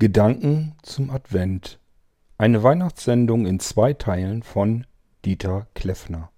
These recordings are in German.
Gedanken zum Advent. Eine Weihnachtssendung in zwei Teilen von Dieter Kleffner.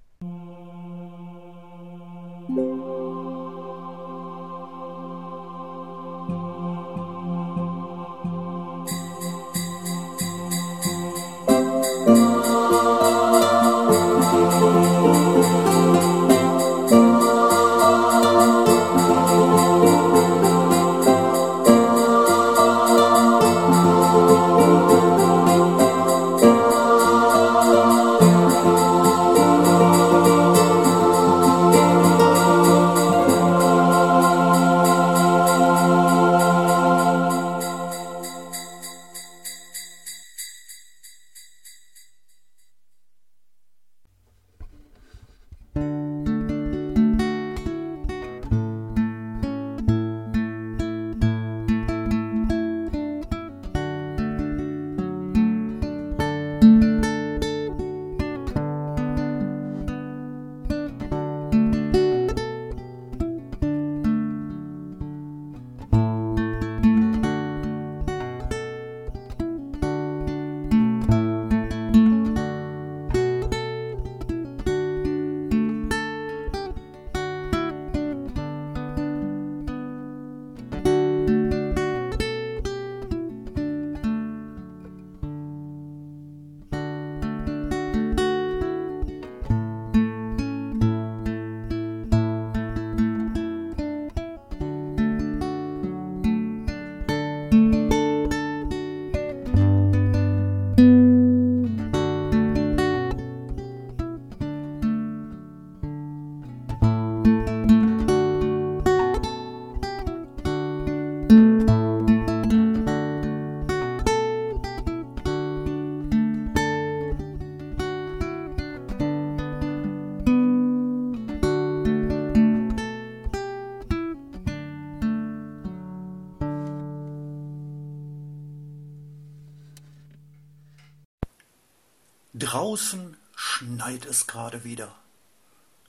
Draußen schneit es gerade wieder.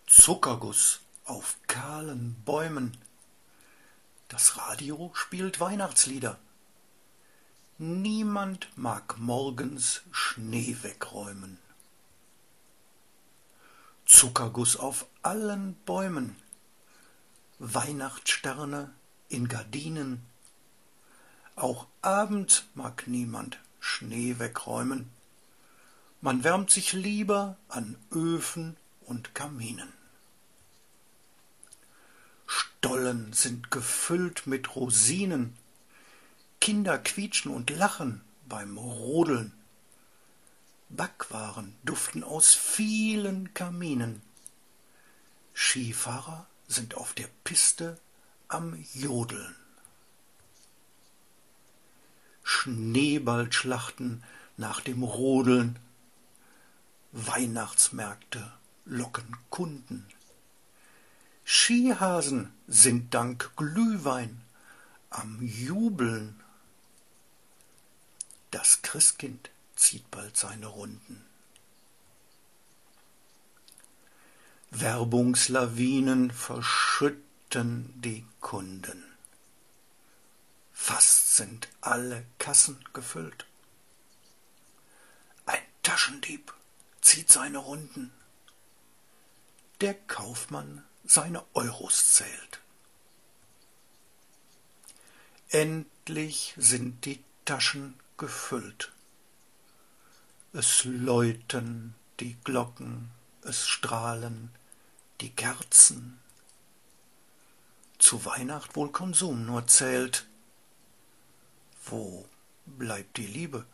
Zuckerguss auf kahlen Bäumen. Das Radio spielt Weihnachtslieder. Niemand mag morgens Schnee wegräumen. Zuckerguss auf allen Bäumen. Weihnachtssterne in Gardinen. Auch abends mag niemand Schnee wegräumen. Man wärmt sich lieber an Öfen und Kaminen. Stollen sind gefüllt mit Rosinen, Kinder quietschen und lachen beim Rodeln. Backwaren duften aus vielen Kaminen. Skifahrer sind auf der Piste am Jodeln. Schneeballschlachten nach dem Rodeln Weihnachtsmärkte locken Kunden. Skihasen sind dank Glühwein am Jubeln. Das Christkind zieht bald seine Runden. Werbungslawinen verschütten die Kunden. Fast sind alle Kassen gefüllt. Ein Taschendieb zieht seine Runden. Der Kaufmann seine Euros zählt. Endlich sind die Taschen gefüllt. Es läuten die Glocken, es strahlen die Kerzen. Zu Weihnacht wohl Konsum nur zählt. Wo bleibt die Liebe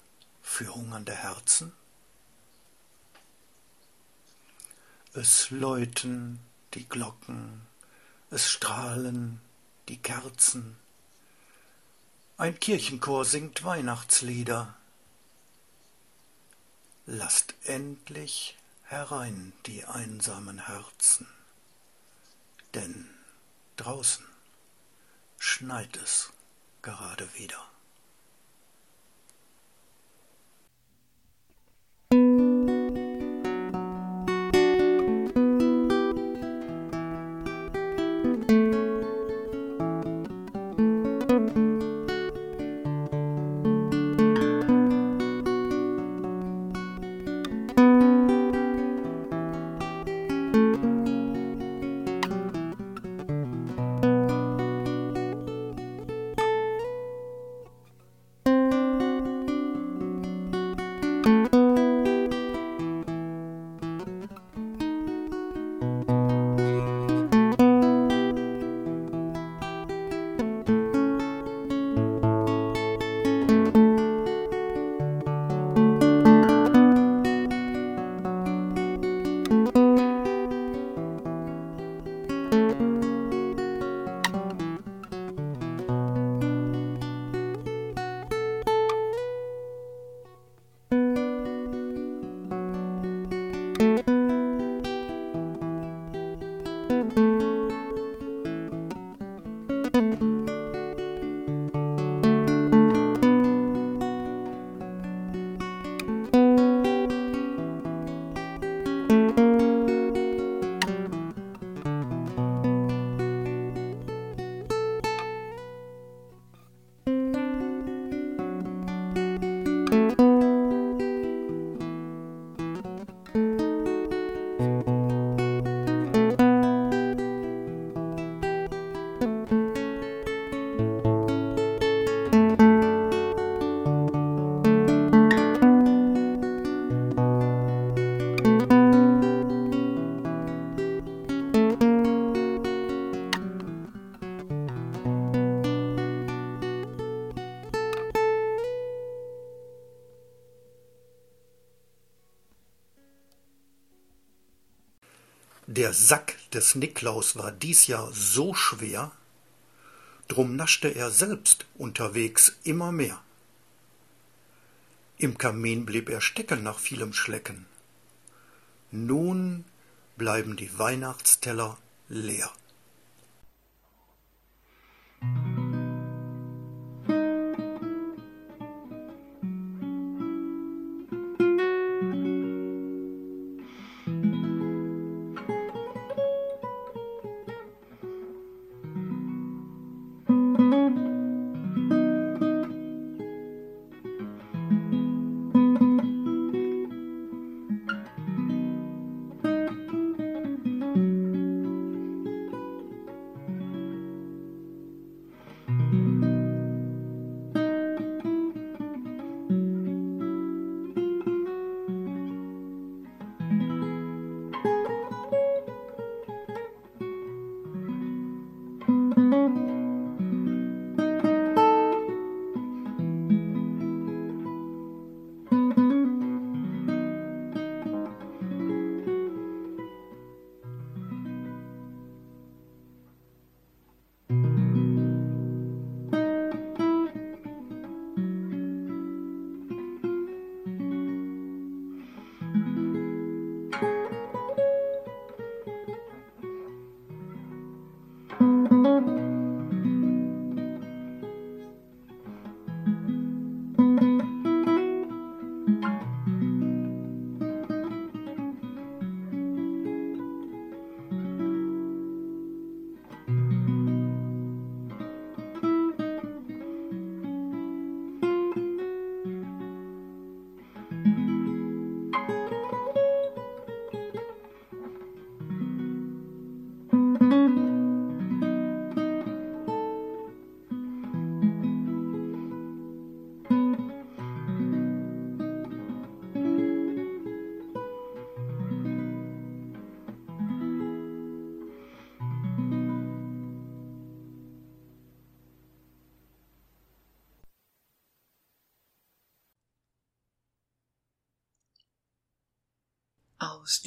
für hungernde Herzen? Es läuten die Glocken, es strahlen die Kerzen. Ein Kirchenchor singt Weihnachtslieder. Lasst endlich herein die einsamen Herzen, denn draußen schneit es gerade wieder. Der Sack des Niklaus war dies Jahr so schwer, drum naschte er selbst unterwegs immer mehr. Im Kamin blieb er stecken nach vielem Schlecken. Nun bleiben die Weihnachtsteller leer.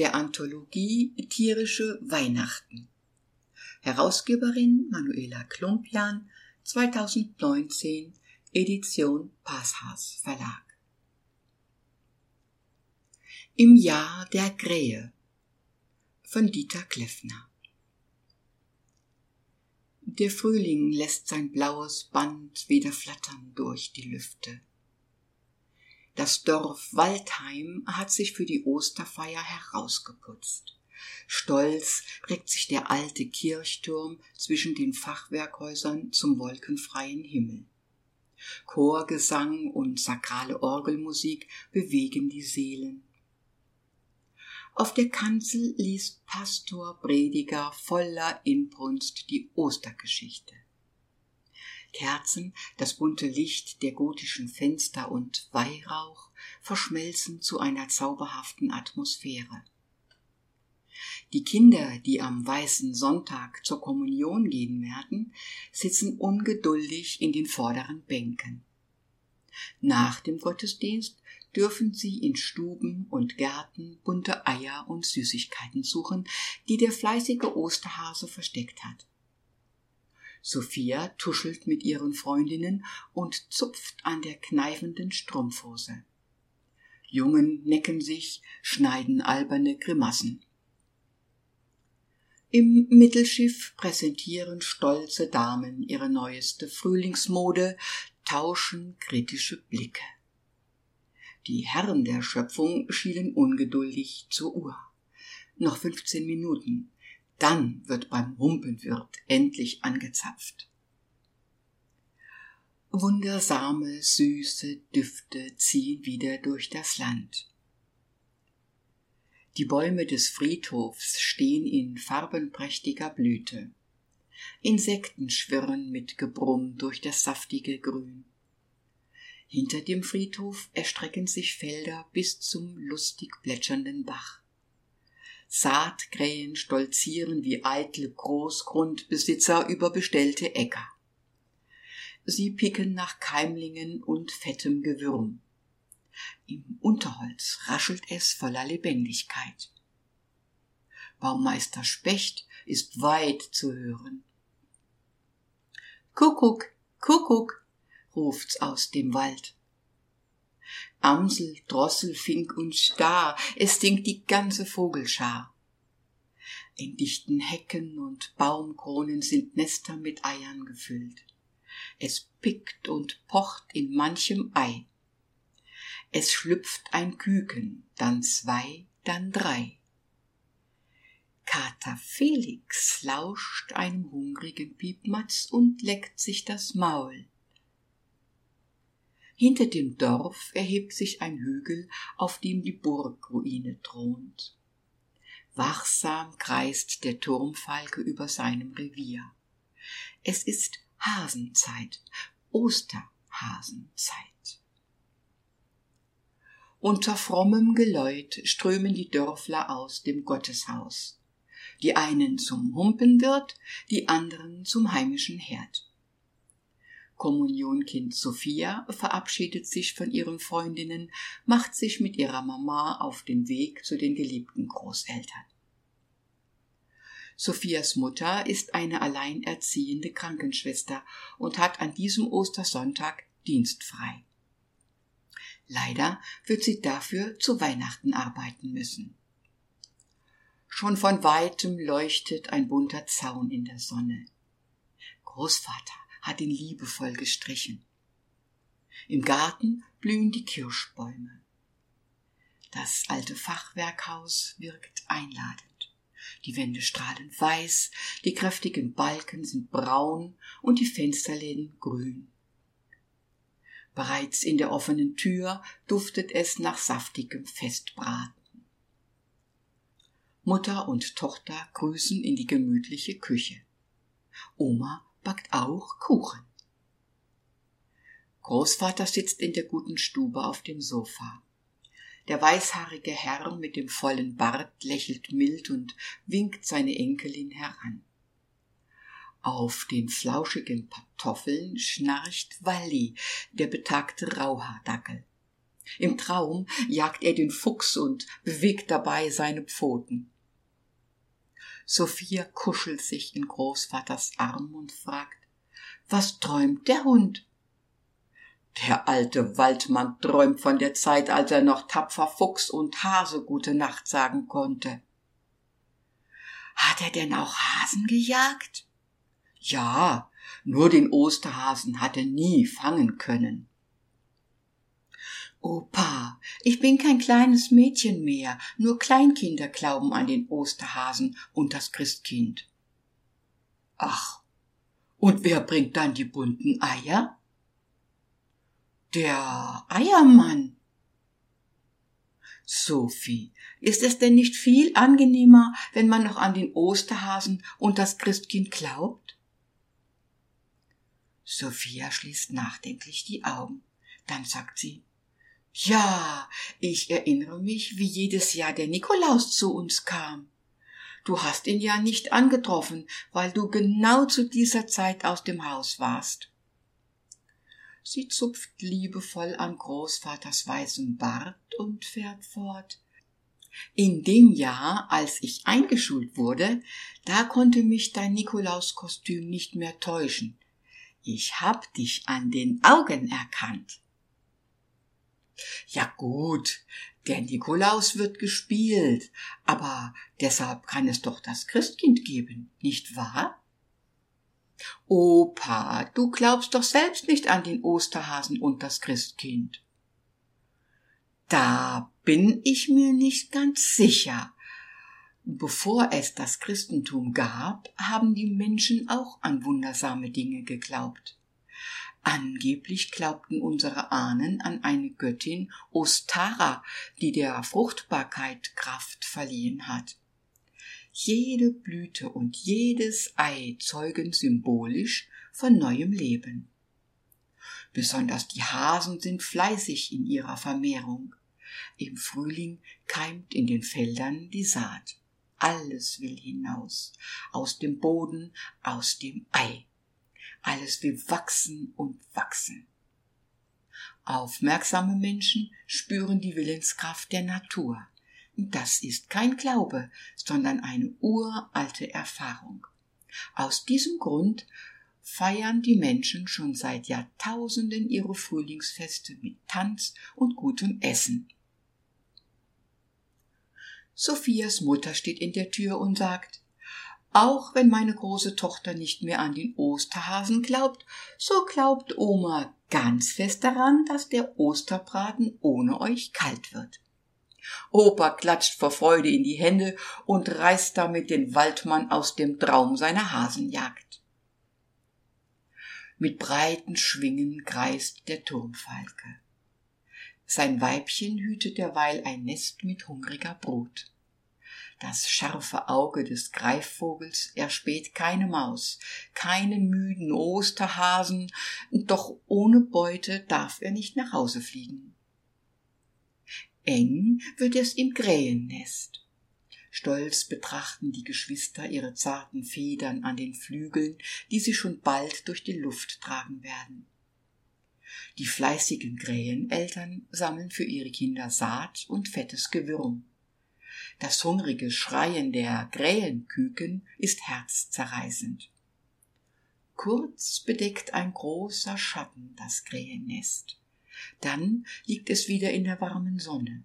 Der Anthologie Tierische Weihnachten. Herausgeberin Manuela Klumpian 2019 Edition Passhaus Verlag. Im Jahr der Krähe von Dieter Kleffner. Der Frühling lässt sein blaues Band wieder flattern durch die Lüfte. Das Dorf Waldheim hat sich für die Osterfeier herausgeputzt. Stolz reckt sich der alte Kirchturm zwischen den Fachwerkhäusern zum wolkenfreien Himmel. Chorgesang und sakrale Orgelmusik bewegen die Seelen. Auf der Kanzel liest Pastor Prediger voller Inbrunst die Ostergeschichte. Kerzen, das bunte Licht der gotischen Fenster und Weihrauch verschmelzen zu einer zauberhaften Atmosphäre. Die Kinder, die am weißen Sonntag zur Kommunion gehen werden, sitzen ungeduldig in den vorderen Bänken. Nach dem Gottesdienst dürfen sie in Stuben und Gärten bunte Eier und Süßigkeiten suchen, die der fleißige Osterhase versteckt hat. Sophia tuschelt mit ihren Freundinnen und zupft an der kneifenden Strumpfhose. Jungen necken sich, schneiden alberne Grimassen. Im Mittelschiff präsentieren stolze Damen ihre neueste Frühlingsmode, tauschen kritische Blicke. Die Herren der Schöpfung schielen ungeduldig zur Uhr. Noch fünfzehn Minuten, dann wird beim Humpenwirt endlich angezapft. Wundersame, süße Düfte ziehen wieder durch das Land. Die Bäume des Friedhofs stehen in farbenprächtiger Blüte. Insekten schwirren mit Gebrumm durch das saftige Grün. Hinter dem Friedhof erstrecken sich Felder bis zum lustig plätschernden Bach. Saatkrähen stolzieren wie eitle Großgrundbesitzer über bestellte Äcker. Sie picken nach Keimlingen und fettem Gewürm. Im Unterholz raschelt es voller Lebendigkeit. Baumeister Specht ist weit zu hören. Kuckuck, Kuckuck, ruft's aus dem Wald. Amsel, Drossel, Fink und Star, es singt die ganze Vogelschar. In dichten Hecken und Baumkronen sind Nester mit Eiern gefüllt. Es pickt und pocht in manchem Ei. Es schlüpft ein Küken, dann zwei, dann drei. Kater Felix lauscht einem hungrigen Piepmatz und leckt sich das Maul. Hinter dem Dorf erhebt sich ein Hügel, auf dem die Burgruine thront. Wachsam kreist der Turmfalke über seinem Revier. Es ist Hasenzeit, Osterhasenzeit. Unter frommem Geläut strömen die Dörfler aus dem Gotteshaus. Die einen zum Humpenwirt, die anderen zum heimischen Herd. Kommunionkind Sophia verabschiedet sich von ihren Freundinnen, macht sich mit ihrer Mama auf den Weg zu den geliebten Großeltern. Sophias Mutter ist eine alleinerziehende Krankenschwester und hat an diesem Ostersonntag dienstfrei. Leider wird sie dafür zu Weihnachten arbeiten müssen. Schon von weitem leuchtet ein bunter Zaun in der Sonne. Großvater hat ihn liebevoll gestrichen. Im Garten blühen die Kirschbäume. Das alte Fachwerkhaus wirkt einladend. Die Wände strahlen weiß, die kräftigen Balken sind braun und die Fensterläden grün. Bereits in der offenen Tür duftet es nach saftigem Festbraten. Mutter und Tochter grüßen in die gemütliche Küche. Oma backt auch Kuchen. Großvater sitzt in der guten Stube auf dem Sofa. Der weißhaarige Herr mit dem vollen Bart lächelt mild und winkt seine Enkelin heran. Auf den flauschigen Pantoffeln schnarcht Walli, der betagte Rauhaardackel. Im Traum jagt er den Fuchs und bewegt dabei seine Pfoten. Sophia kuschelt sich in Großvaters Arm und fragt, was träumt der Hund? Der alte Waldmann träumt von der Zeit, als er noch tapfer Fuchs und Hase gute Nacht sagen konnte. Hat er denn auch Hasen gejagt? Ja, nur den Osterhasen hat er nie fangen können. Opa, ich bin kein kleines Mädchen mehr, nur Kleinkinder glauben an den Osterhasen und das Christkind. Ach, und wer bringt dann die bunten Eier? Der Eiermann. Sophie, ist es denn nicht viel angenehmer, wenn man noch an den Osterhasen und das Christkind glaubt? Sophia schließt nachdenklich die Augen. Dann sagt sie, ja, ich erinnere mich, wie jedes Jahr der Nikolaus zu uns kam. Du hast ihn ja nicht angetroffen, weil du genau zu dieser Zeit aus dem Haus warst. Sie zupft liebevoll an Großvaters weißem Bart und fährt fort. In dem Jahr, als ich eingeschult wurde, da konnte mich dein Nikolauskostüm nicht mehr täuschen. Ich hab dich an den Augen erkannt. Ja gut, der Nikolaus wird gespielt, aber deshalb kann es doch das Christkind geben, nicht wahr? Opa, du glaubst doch selbst nicht an den Osterhasen und das Christkind. Da bin ich mir nicht ganz sicher. Bevor es das Christentum gab, haben die Menschen auch an wundersame Dinge geglaubt. Angeblich glaubten unsere Ahnen an eine Göttin Ostara, die der Fruchtbarkeit Kraft verliehen hat. Jede Blüte und jedes Ei zeugen symbolisch von neuem Leben. Besonders die Hasen sind fleißig in ihrer Vermehrung. Im Frühling keimt in den Feldern die Saat. Alles will hinaus, aus dem Boden, aus dem Ei. Alles will wachsen und wachsen. Aufmerksame Menschen spüren die Willenskraft der Natur. Das ist kein Glaube, sondern eine uralte Erfahrung. Aus diesem Grund feiern die Menschen schon seit Jahrtausenden ihre Frühlingsfeste mit Tanz und gutem Essen. Sophias Mutter steht in der Tür und sagt, auch wenn meine große Tochter nicht mehr an den Osterhasen glaubt, so glaubt Oma ganz fest daran, dass der Osterbraten ohne euch kalt wird. Opa klatscht vor Freude in die Hände und reißt damit den Waldmann aus dem Traum seiner Hasenjagd. Mit breiten Schwingen kreist der Turmfalke. Sein Weibchen hütet derweil ein Nest mit hungriger Brut. Das scharfe Auge des Greifvogels erspäht keine Maus, keinen müden Osterhasen, doch ohne Beute darf er nicht nach Hause fliegen. Eng wird es im Krähennest. Stolz betrachten die Geschwister ihre zarten Federn an den Flügeln, die sie schon bald durch die Luft tragen werden. Die fleißigen Kräheneltern sammeln für ihre Kinder Saat und fettes Gewürm. Das hungrige Schreien der Krähenküken ist herzzerreißend. Kurz bedeckt ein großer Schatten das Krähennest. Dann liegt es wieder in der warmen Sonne.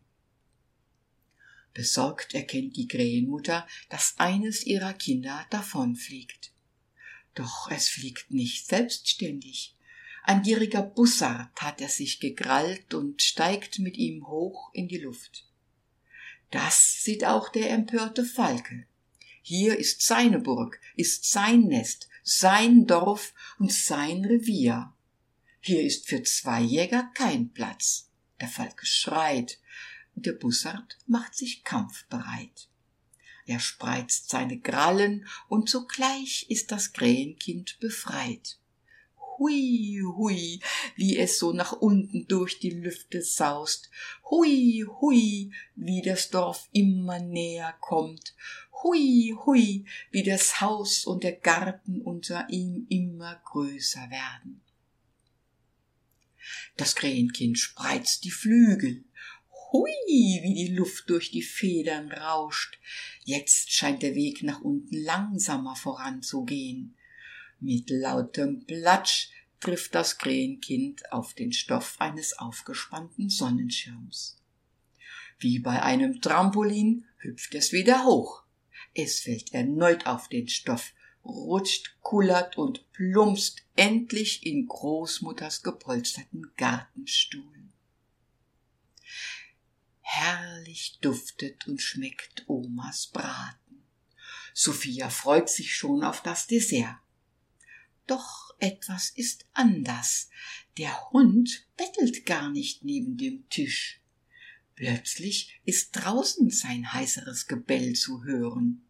Besorgt erkennt die Krähenmutter, dass eines ihrer Kinder davonfliegt. Doch es fliegt nicht selbstständig. Ein gieriger Bussard hat er sich gekrallt und steigt mit ihm hoch in die Luft. Das sieht auch der empörte Falke. Hier ist seine Burg, ist sein Nest, sein Dorf und sein Revier. Hier ist für zwei Jäger kein Platz. Der Falke schreit, und der Bussard macht sich kampfbereit. Er spreizt seine Krallen, und sogleich ist das Krähenkind befreit. Hui, hui, wie es so nach unten durch die Lüfte saust. Hui, hui, wie das Dorf immer näher kommt. Hui, hui, wie das Haus und der Garten unter ihm immer größer werden. Das Krähenkind spreizt die Flügel. Hui, wie die Luft durch die Federn rauscht. Jetzt scheint der Weg nach unten langsamer voranzugehen. Mit lautem Platsch trifft das Krähenkind auf den Stoff eines aufgespannten Sonnenschirms. Wie bei einem Trampolin hüpft es wieder hoch. Es fällt erneut auf den Stoff, rutscht, kullert und plumpst endlich in Großmutters gepolsterten Gartenstuhl. Herrlich duftet und schmeckt Omas Braten. Sophia freut sich schon auf das Dessert. Doch etwas ist anders. Der Hund bettelt gar nicht neben dem Tisch. Plötzlich ist draußen sein heißeres Gebell zu hören.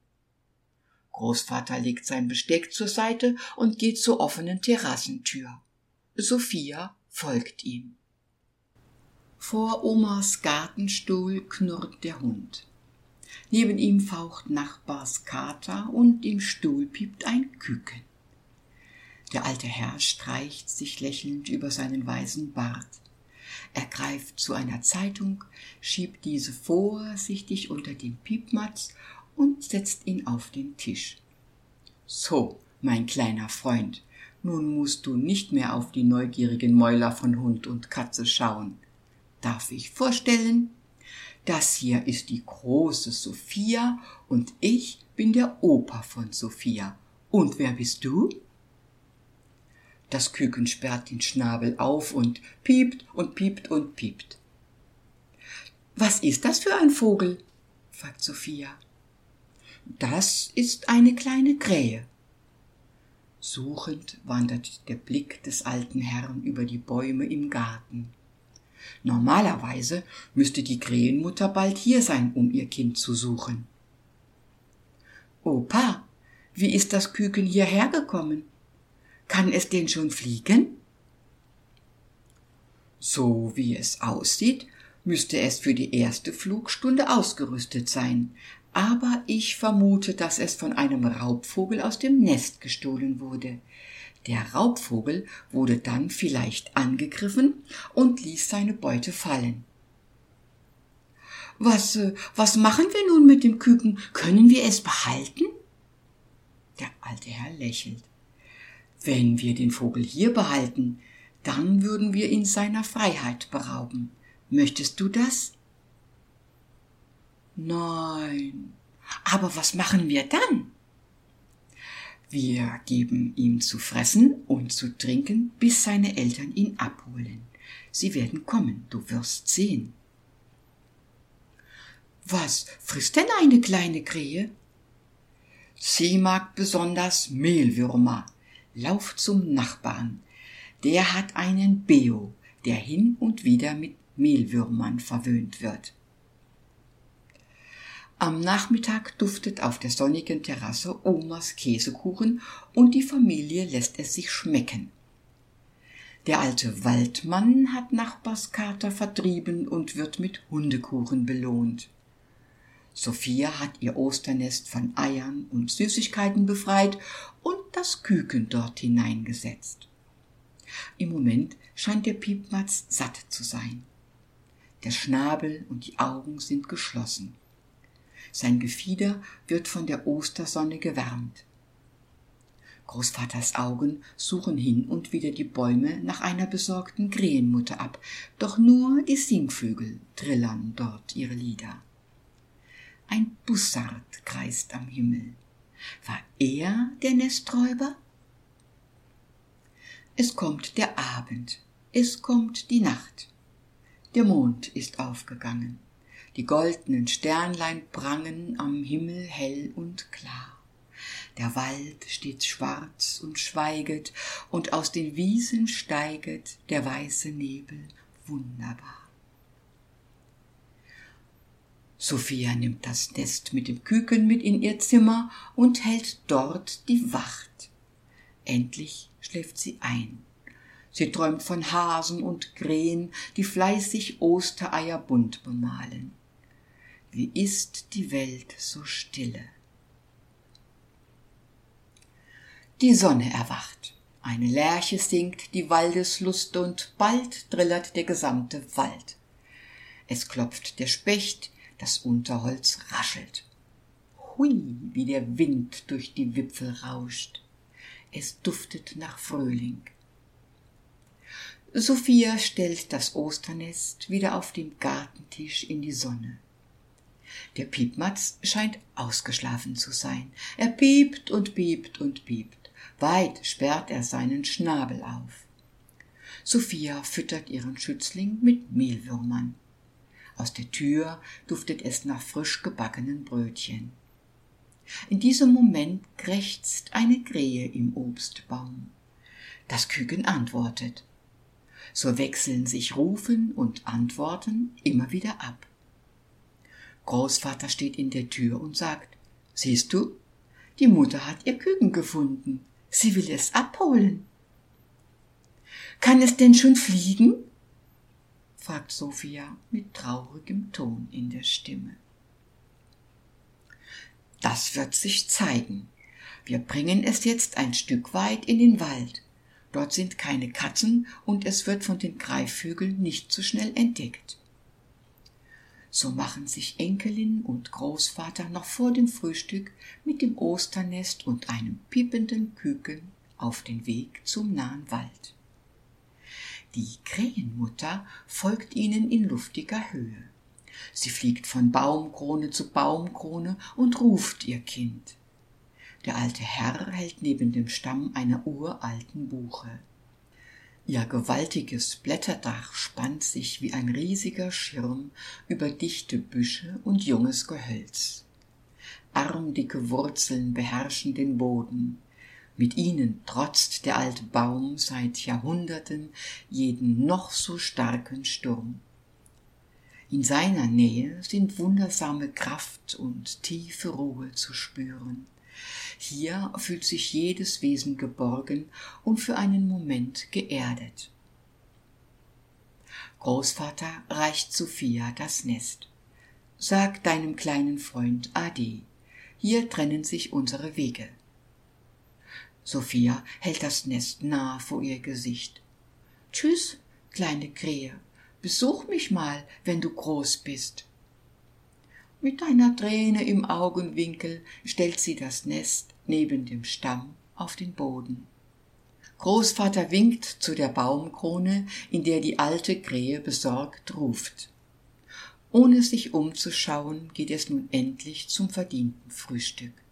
Großvater legt sein Besteck zur Seite und geht zur offenen Terrassentür. Sophia folgt ihm. Vor Omas Gartenstuhl knurrt der Hund. Neben ihm faucht Nachbars Kater und im Stuhl piept ein Küken. Der alte Herr streicht sich lächelnd über seinen weißen Bart. Er greift zu einer Zeitung, schiebt diese vorsichtig unter den Piepmatz und setzt ihn auf den Tisch. So, mein kleiner Freund, nun musst du nicht mehr auf die neugierigen Mäuler von Hund und Katze schauen. Darf ich vorstellen? Das hier ist die große Sophia und ich bin der Opa von Sophia. Und wer bist du? Das Küken sperrt den Schnabel auf und piept und piept und piept. Was ist das für ein Vogel? fragt Sophia. Das ist eine kleine Krähe. Suchend wandert der Blick des alten Herrn über die Bäume im Garten. Normalerweise müsste die Krähenmutter bald hier sein, um ihr Kind zu suchen. Opa, wie ist das Küken hierher gekommen? Kann es denn schon fliegen? So wie es aussieht, müsste es für die erste Flugstunde ausgerüstet sein, aber ich vermute, dass es von einem Raubvogel aus dem Nest gestohlen wurde. Der Raubvogel wurde dann vielleicht angegriffen und ließ seine Beute fallen. Was, äh, was machen wir nun mit dem Küken? Können wir es behalten? Der alte Herr lächelt. Wenn wir den Vogel hier behalten, dann würden wir ihn seiner Freiheit berauben. Möchtest du das? Nein. Aber was machen wir dann? Wir geben ihm zu fressen und zu trinken, bis seine Eltern ihn abholen. Sie werden kommen, du wirst sehen. Was frisst denn eine kleine Krähe? Sie mag besonders Mehlwürmer. Lauf zum Nachbarn. Der hat einen Beo, der hin und wieder mit Mehlwürmern verwöhnt wird. Am Nachmittag duftet auf der sonnigen Terrasse Omas Käsekuchen und die Familie lässt es sich schmecken. Der alte Waldmann hat Nachbarskater vertrieben und wird mit Hundekuchen belohnt. Sophia hat ihr Osternest von Eiern und Süßigkeiten befreit und das Küken dort hineingesetzt. Im Moment scheint der Piepmatz satt zu sein. Der Schnabel und die Augen sind geschlossen. Sein Gefieder wird von der Ostersonne gewärmt. Großvaters Augen suchen hin und wieder die Bäume nach einer besorgten Krähenmutter ab, doch nur die Singvögel trillern dort ihre Lieder. Ein Bussard kreist am Himmel. War er der Nesträuber? Es kommt der Abend, es kommt die Nacht. Der Mond ist aufgegangen. Die goldenen Sternlein prangen am Himmel hell und klar. Der Wald steht schwarz und schweiget, und aus den Wiesen steiget der weiße Nebel wunderbar. Sophia nimmt das Nest mit dem Küken mit in ihr Zimmer und hält dort die Wacht. Endlich schläft sie ein. Sie träumt von Hasen und Krähen, die fleißig Ostereier bunt bemalen. Wie ist die Welt so stille? Die Sonne erwacht. Eine Lerche singt die Waldeslust und bald drillert der gesamte Wald. Es klopft der Specht, das Unterholz raschelt. Hui, wie der Wind durch die Wipfel rauscht. Es duftet nach Frühling. Sophia stellt das Osternest wieder auf dem Gartentisch in die Sonne. Der Piepmatz scheint ausgeschlafen zu sein. Er piept und piept und piept. Weit sperrt er seinen Schnabel auf. Sophia füttert ihren Schützling mit Mehlwürmern. Aus der Tür duftet es nach frisch gebackenen Brötchen. In diesem Moment krächzt eine Krähe im Obstbaum. Das Küken antwortet so wechseln sich Rufen und Antworten immer wieder ab. Großvater steht in der Tür und sagt, siehst du, die Mutter hat ihr Küken gefunden. Sie will es abholen. Kann es denn schon fliegen? Fragt Sophia mit traurigem Ton in der Stimme. Das wird sich zeigen. Wir bringen es jetzt ein Stück weit in den Wald. Dort sind keine Katzen und es wird von den Greifvögeln nicht so schnell entdeckt. So machen sich Enkelin und Großvater noch vor dem Frühstück mit dem Osternest und einem piependen Küken auf den Weg zum nahen Wald. Die Krähenmutter folgt ihnen in luftiger Höhe. Sie fliegt von Baumkrone zu Baumkrone und ruft ihr Kind. Der alte Herr hält neben dem Stamm einer uralten Buche. Ihr gewaltiges Blätterdach spannt sich wie ein riesiger Schirm über dichte Büsche und junges Gehölz. Armdicke Wurzeln beherrschen den Boden. Mit ihnen trotzt der alte Baum seit Jahrhunderten jeden noch so starken Sturm. In seiner Nähe sind wundersame Kraft und tiefe Ruhe zu spüren. Hier fühlt sich jedes Wesen geborgen und für einen Moment geerdet. Großvater reicht Sophia das Nest. Sag deinem kleinen Freund Ade. Hier trennen sich unsere Wege. Sophia hält das Nest nah vor ihr Gesicht. Tschüss, kleine Krähe, besuch mich mal, wenn du groß bist. Mit einer Träne im Augenwinkel stellt sie das Nest neben dem Stamm auf den Boden. Großvater winkt zu der Baumkrone, in der die alte Krähe besorgt ruft. Ohne sich umzuschauen, geht es nun endlich zum verdienten Frühstück.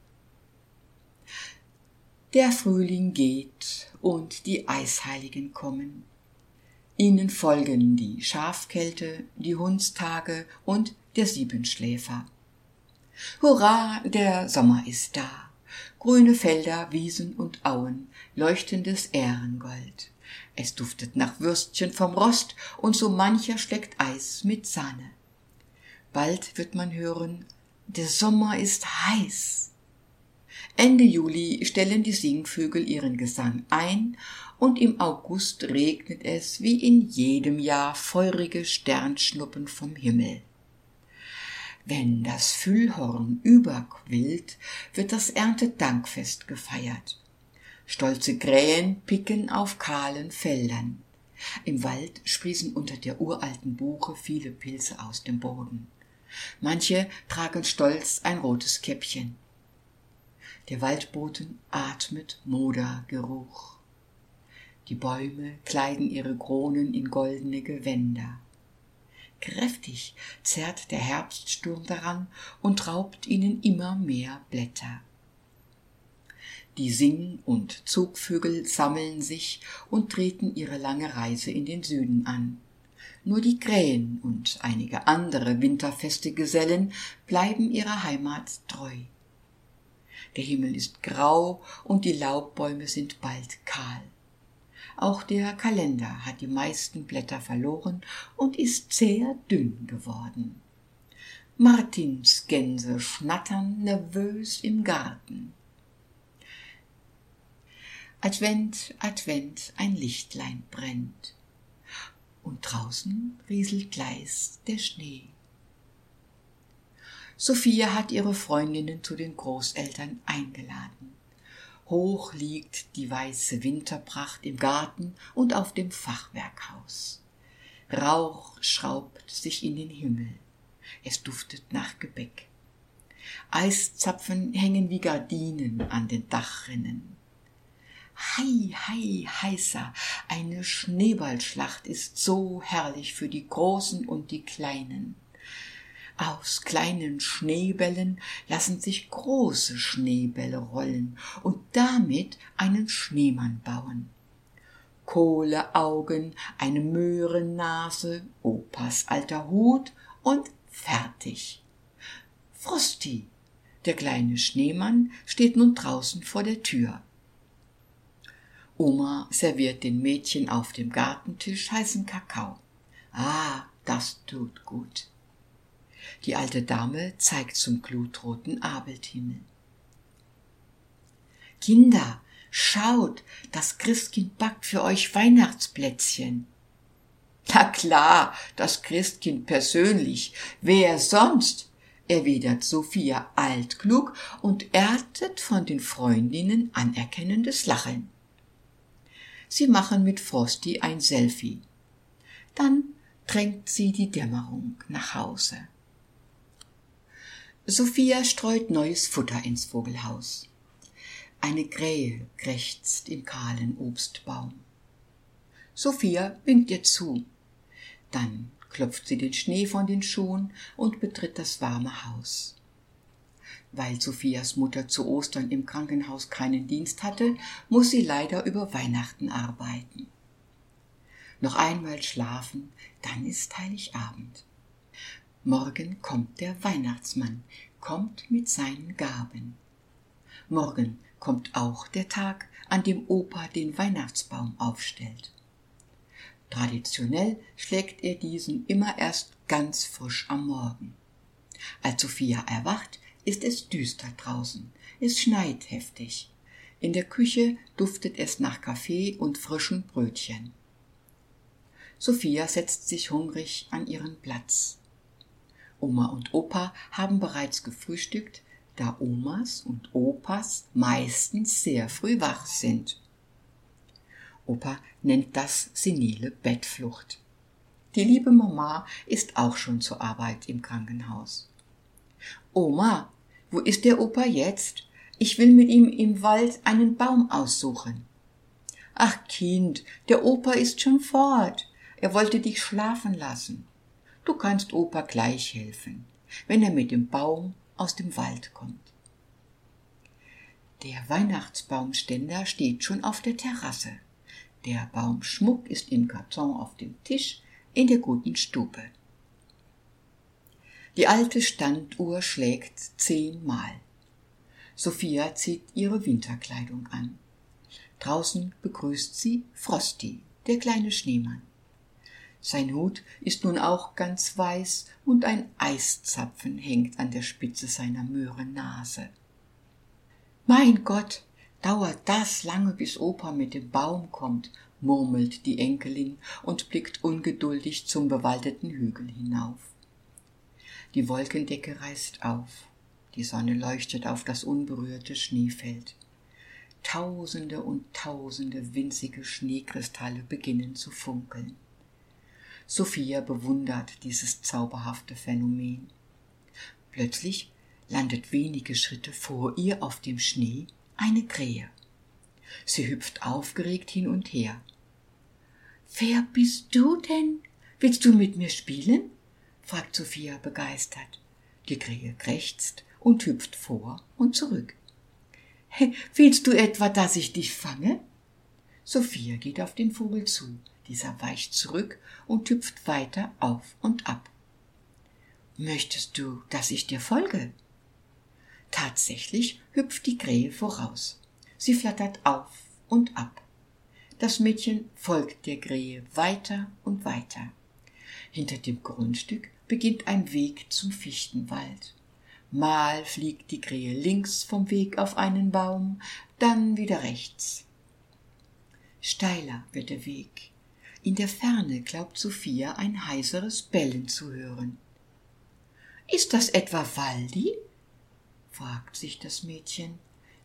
Der Frühling geht und die Eisheiligen kommen. Ihnen folgen die Schafkälte, die Hundstage und der Siebenschläfer. Hurra, der Sommer ist da. Grüne Felder, Wiesen und Auen, leuchtendes Ehrengold. Es duftet nach Würstchen vom Rost und so mancher schlägt Eis mit Sahne. Bald wird man hören, der Sommer ist heiß. Ende Juli stellen die Singvögel ihren Gesang ein und im August regnet es wie in jedem Jahr feurige Sternschnuppen vom Himmel. Wenn das Füllhorn überquillt, wird das Erntedankfest gefeiert. Stolze Krähen picken auf kahlen Feldern. Im Wald sprießen unter der uralten Buche viele Pilze aus dem Boden. Manche tragen stolz ein rotes Käppchen. Der Waldboten atmet Modergeruch. Die Bäume kleiden ihre Kronen in goldene Gewänder. Kräftig zerrt der Herbststurm daran und raubt ihnen immer mehr Blätter. Die Sing- und Zugvögel sammeln sich und treten ihre lange Reise in den Süden an. Nur die Krähen und einige andere winterfeste Gesellen bleiben ihrer Heimat treu der Himmel ist grau und die Laubbäume sind bald kahl. Auch der Kalender hat die meisten Blätter verloren und ist sehr dünn geworden. Martinsgänse schnattern nervös im Garten. Advent, Advent, ein Lichtlein brennt. Und draußen rieselt gleis der Schnee. Sophia hat ihre Freundinnen zu den Großeltern eingeladen. Hoch liegt die weiße Winterpracht im Garten und auf dem Fachwerkhaus. Rauch schraubt sich in den Himmel. Es duftet nach Gebäck. Eiszapfen hängen wie Gardinen an den Dachrinnen. Hei, hei, heißer, eine Schneeballschlacht ist so herrlich für die Großen und die Kleinen. Aus kleinen Schneebällen lassen sich große Schneebälle rollen und damit einen Schneemann bauen. Kohleaugen, eine Möhrennase, Opas alter Hut und fertig. Frosty, der kleine Schneemann, steht nun draußen vor der Tür. Oma serviert den Mädchen auf dem Gartentisch heißen Kakao. Ah, das tut gut. Die alte Dame zeigt zum glutroten Abendhimmel. Kinder, schaut, das Christkind backt für euch Weihnachtsplätzchen. Na klar, das Christkind persönlich. Wer sonst? erwidert Sophia altklug und erntet von den Freundinnen anerkennendes Lachen. Sie machen mit Frosty ein Selfie. Dann drängt sie die Dämmerung nach Hause. Sophia streut neues Futter ins Vogelhaus. Eine Krähe krächzt im kahlen Obstbaum. Sophia winkt ihr zu. Dann klopft sie den Schnee von den Schuhen und betritt das warme Haus. Weil Sophias Mutter zu Ostern im Krankenhaus keinen Dienst hatte, muss sie leider über Weihnachten arbeiten. Noch einmal schlafen, dann ist Heiligabend. Morgen kommt der Weihnachtsmann, kommt mit seinen Gaben. Morgen kommt auch der Tag, an dem Opa den Weihnachtsbaum aufstellt. Traditionell schlägt er diesen immer erst ganz frisch am Morgen. Als Sophia erwacht, ist es düster draußen. Es schneit heftig. In der Küche duftet es nach Kaffee und frischen Brötchen. Sophia setzt sich hungrig an ihren Platz. Oma und Opa haben bereits gefrühstückt, da Omas und Opas meistens sehr früh wach sind. Opa nennt das senile Bettflucht. Die liebe Mama ist auch schon zur Arbeit im Krankenhaus. Oma, wo ist der Opa jetzt? Ich will mit ihm im Wald einen Baum aussuchen. Ach Kind, der Opa ist schon fort. Er wollte dich schlafen lassen. Du kannst Opa gleich helfen, wenn er mit dem Baum aus dem Wald kommt. Der Weihnachtsbaumständer steht schon auf der Terrasse. Der Baumschmuck ist im Karton auf dem Tisch in der guten Stube. Die alte Standuhr schlägt zehnmal. Sophia zieht ihre Winterkleidung an. Draußen begrüßt sie Frosty, der kleine Schneemann. Sein Hut ist nun auch ganz weiß und ein Eiszapfen hängt an der Spitze seiner Möhrennase. Mein Gott, dauert das lange, bis Opa mit dem Baum kommt, murmelt die Enkelin und blickt ungeduldig zum bewaldeten Hügel hinauf. Die Wolkendecke reißt auf, die Sonne leuchtet auf das unberührte Schneefeld. Tausende und tausende winzige Schneekristalle beginnen zu funkeln. Sophia bewundert dieses zauberhafte Phänomen. Plötzlich landet wenige Schritte vor ihr auf dem Schnee eine Krähe. Sie hüpft aufgeregt hin und her. Wer bist du denn? Willst du mit mir spielen? fragt Sophia begeistert. Die Krähe krächzt und hüpft vor und zurück. Willst du etwa, dass ich dich fange? Sophia geht auf den Vogel zu. Dieser weicht zurück und hüpft weiter auf und ab. Möchtest du, dass ich dir folge? Tatsächlich hüpft die Krähe voraus. Sie flattert auf und ab. Das Mädchen folgt der Krähe weiter und weiter. Hinter dem Grundstück beginnt ein Weg zum Fichtenwald. Mal fliegt die Krähe links vom Weg auf einen Baum, dann wieder rechts. Steiler wird der Weg. In der Ferne glaubt Sophia ein heiseres Bellen zu hören. Ist das etwa Waldi? fragt sich das Mädchen.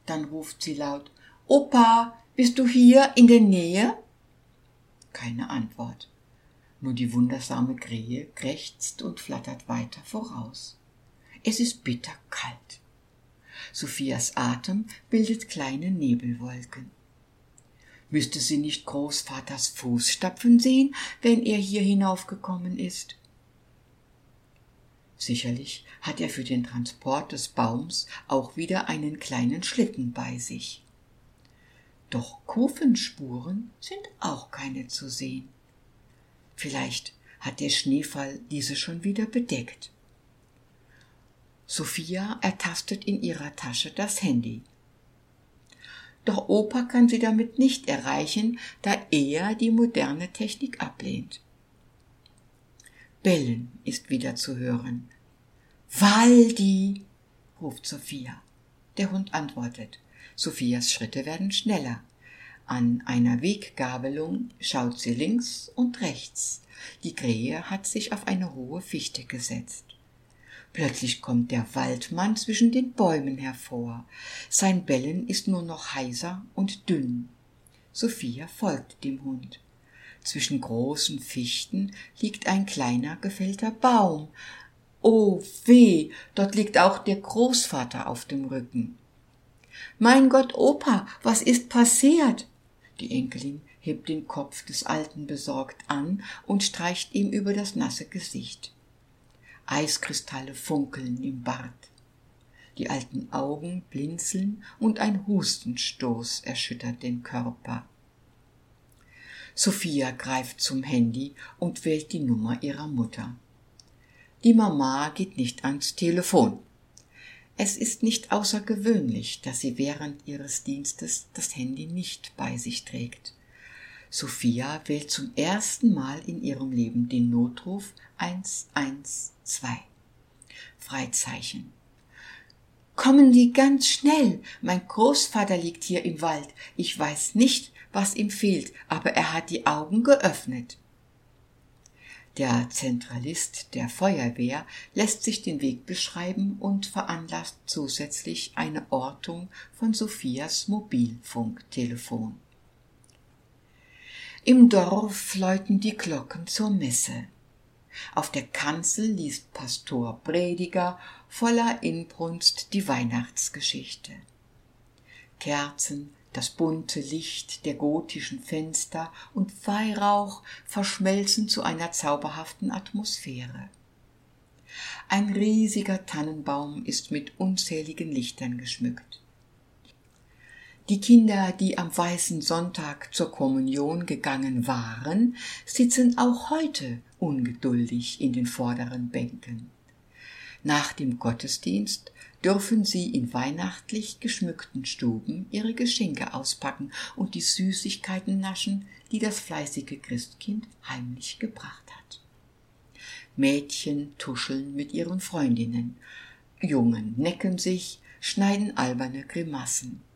Dann ruft sie laut Opa, bist du hier in der Nähe? Keine Antwort. Nur die wundersame Krähe krächzt und flattert weiter voraus. Es ist bitterkalt. Sophias Atem bildet kleine Nebelwolken. Müsste sie nicht Großvaters Fußstapfen sehen, wenn er hier hinaufgekommen ist? Sicherlich hat er für den Transport des Baums auch wieder einen kleinen Schlitten bei sich. Doch Kufenspuren sind auch keine zu sehen. Vielleicht hat der Schneefall diese schon wieder bedeckt. Sophia ertastet in ihrer Tasche das Handy. Doch Opa kann sie damit nicht erreichen, da er die moderne Technik ablehnt. Bellen ist wieder zu hören. Waldi, ruft Sophia. Der Hund antwortet. Sophias Schritte werden schneller. An einer Weggabelung schaut sie links und rechts. Die Krähe hat sich auf eine hohe Fichte gesetzt. Plötzlich kommt der Waldmann zwischen den Bäumen hervor. Sein Bellen ist nur noch heiser und dünn. Sophia folgt dem Hund. Zwischen großen Fichten liegt ein kleiner gefällter Baum. Oh weh, dort liegt auch der Großvater auf dem Rücken. Mein Gott, Opa, was ist passiert? Die Enkelin hebt den Kopf des Alten besorgt an und streicht ihm über das nasse Gesicht. Eiskristalle funkeln im Bart. Die alten Augen blinzeln und ein Hustenstoß erschüttert den Körper. Sophia greift zum Handy und wählt die Nummer ihrer Mutter. Die Mama geht nicht ans Telefon. Es ist nicht außergewöhnlich, dass sie während ihres Dienstes das Handy nicht bei sich trägt. Sophia wählt zum ersten Mal in ihrem Leben den Notruf 112. Freizeichen. Kommen Sie ganz schnell. Mein Großvater liegt hier im Wald. Ich weiß nicht, was ihm fehlt, aber er hat die Augen geöffnet. Der Zentralist der Feuerwehr lässt sich den Weg beschreiben und veranlasst zusätzlich eine Ortung von Sophias Mobilfunktelefon. Im Dorf läuten die Glocken zur Messe. Auf der Kanzel liest Pastor Prediger voller Inbrunst die Weihnachtsgeschichte. Kerzen, das bunte Licht der gotischen Fenster und Weihrauch verschmelzen zu einer zauberhaften Atmosphäre. Ein riesiger Tannenbaum ist mit unzähligen Lichtern geschmückt. Die Kinder, die am weißen Sonntag zur Kommunion gegangen waren, sitzen auch heute ungeduldig in den vorderen Bänken. Nach dem Gottesdienst dürfen sie in weihnachtlich geschmückten Stuben ihre Geschenke auspacken und die Süßigkeiten naschen, die das fleißige Christkind heimlich gebracht hat. Mädchen tuscheln mit ihren Freundinnen, Jungen necken sich, schneiden alberne Grimassen.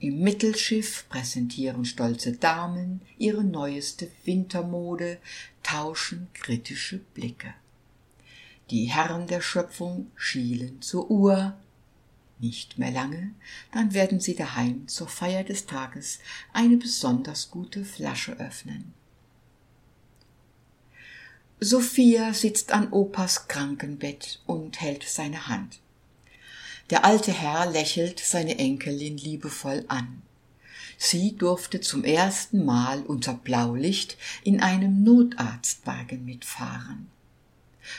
Im Mittelschiff präsentieren stolze Damen ihre neueste Wintermode, tauschen kritische Blicke. Die Herren der Schöpfung schielen zur Uhr. Nicht mehr lange, dann werden sie daheim zur Feier des Tages eine besonders gute Flasche öffnen. Sophia sitzt an Opas Krankenbett und hält seine Hand. Der alte Herr lächelt seine Enkelin liebevoll an. Sie durfte zum ersten Mal unter Blaulicht in einem Notarztwagen mitfahren.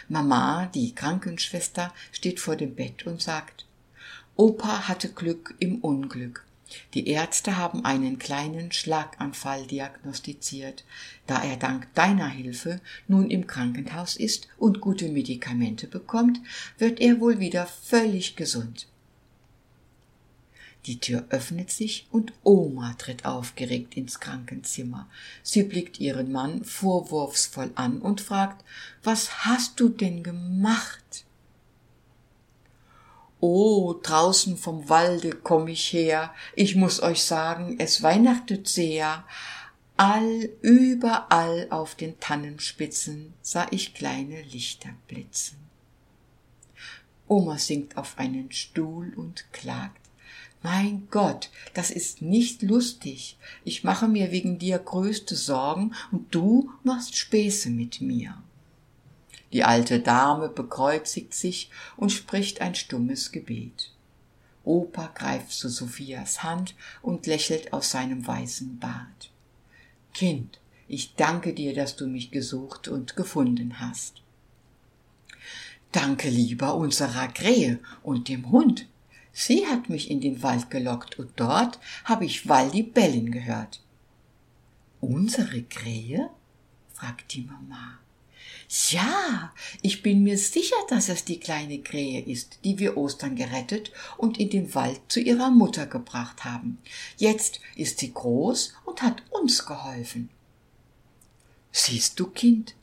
Mama, die Krankenschwester, steht vor dem Bett und sagt, Opa hatte Glück im Unglück. Die Ärzte haben einen kleinen Schlaganfall diagnostiziert, da er dank deiner Hilfe nun im Krankenhaus ist und gute Medikamente bekommt, wird er wohl wieder völlig gesund. Die Tür öffnet sich und Oma tritt aufgeregt ins Krankenzimmer. Sie blickt ihren Mann vorwurfsvoll an und fragt, was hast du denn gemacht? Oh, draußen vom Walde komm ich her, ich muss euch sagen, es weihnachtet sehr. All überall auf den Tannenspitzen sah ich kleine Lichter blitzen. Oma sinkt auf einen Stuhl und klagt. Mein Gott, das ist nicht lustig. Ich mache mir wegen dir größte Sorgen und du machst Späße mit mir. Die alte Dame bekreuzigt sich und spricht ein stummes Gebet. Opa greift zu Sophias Hand und lächelt aus seinem weißen Bart. Kind, ich danke dir, dass du mich gesucht und gefunden hast. Danke lieber unserer Krähe und dem Hund, Sie hat mich in den Wald gelockt und dort habe ich Waldi bellen gehört. Unsere Krähe? fragt die Mama. Ja, ich bin mir sicher, dass es die kleine Krähe ist, die wir Ostern gerettet und in den Wald zu ihrer Mutter gebracht haben. Jetzt ist sie groß und hat uns geholfen. Siehst du, Kind,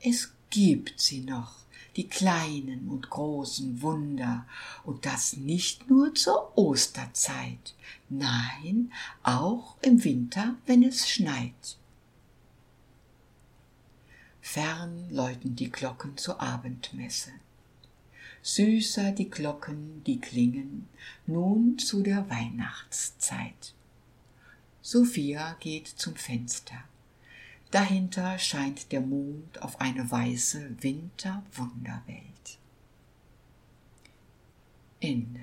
es gibt sie noch die kleinen und großen Wunder, und das nicht nur zur Osterzeit, nein, auch im Winter, wenn es schneit. Fern läuten die Glocken zur Abendmesse. Süßer die Glocken, die klingen, nun zu der Weihnachtszeit. Sophia geht zum Fenster. Dahinter scheint der Mond auf eine weiße Winterwunderwelt. Ende.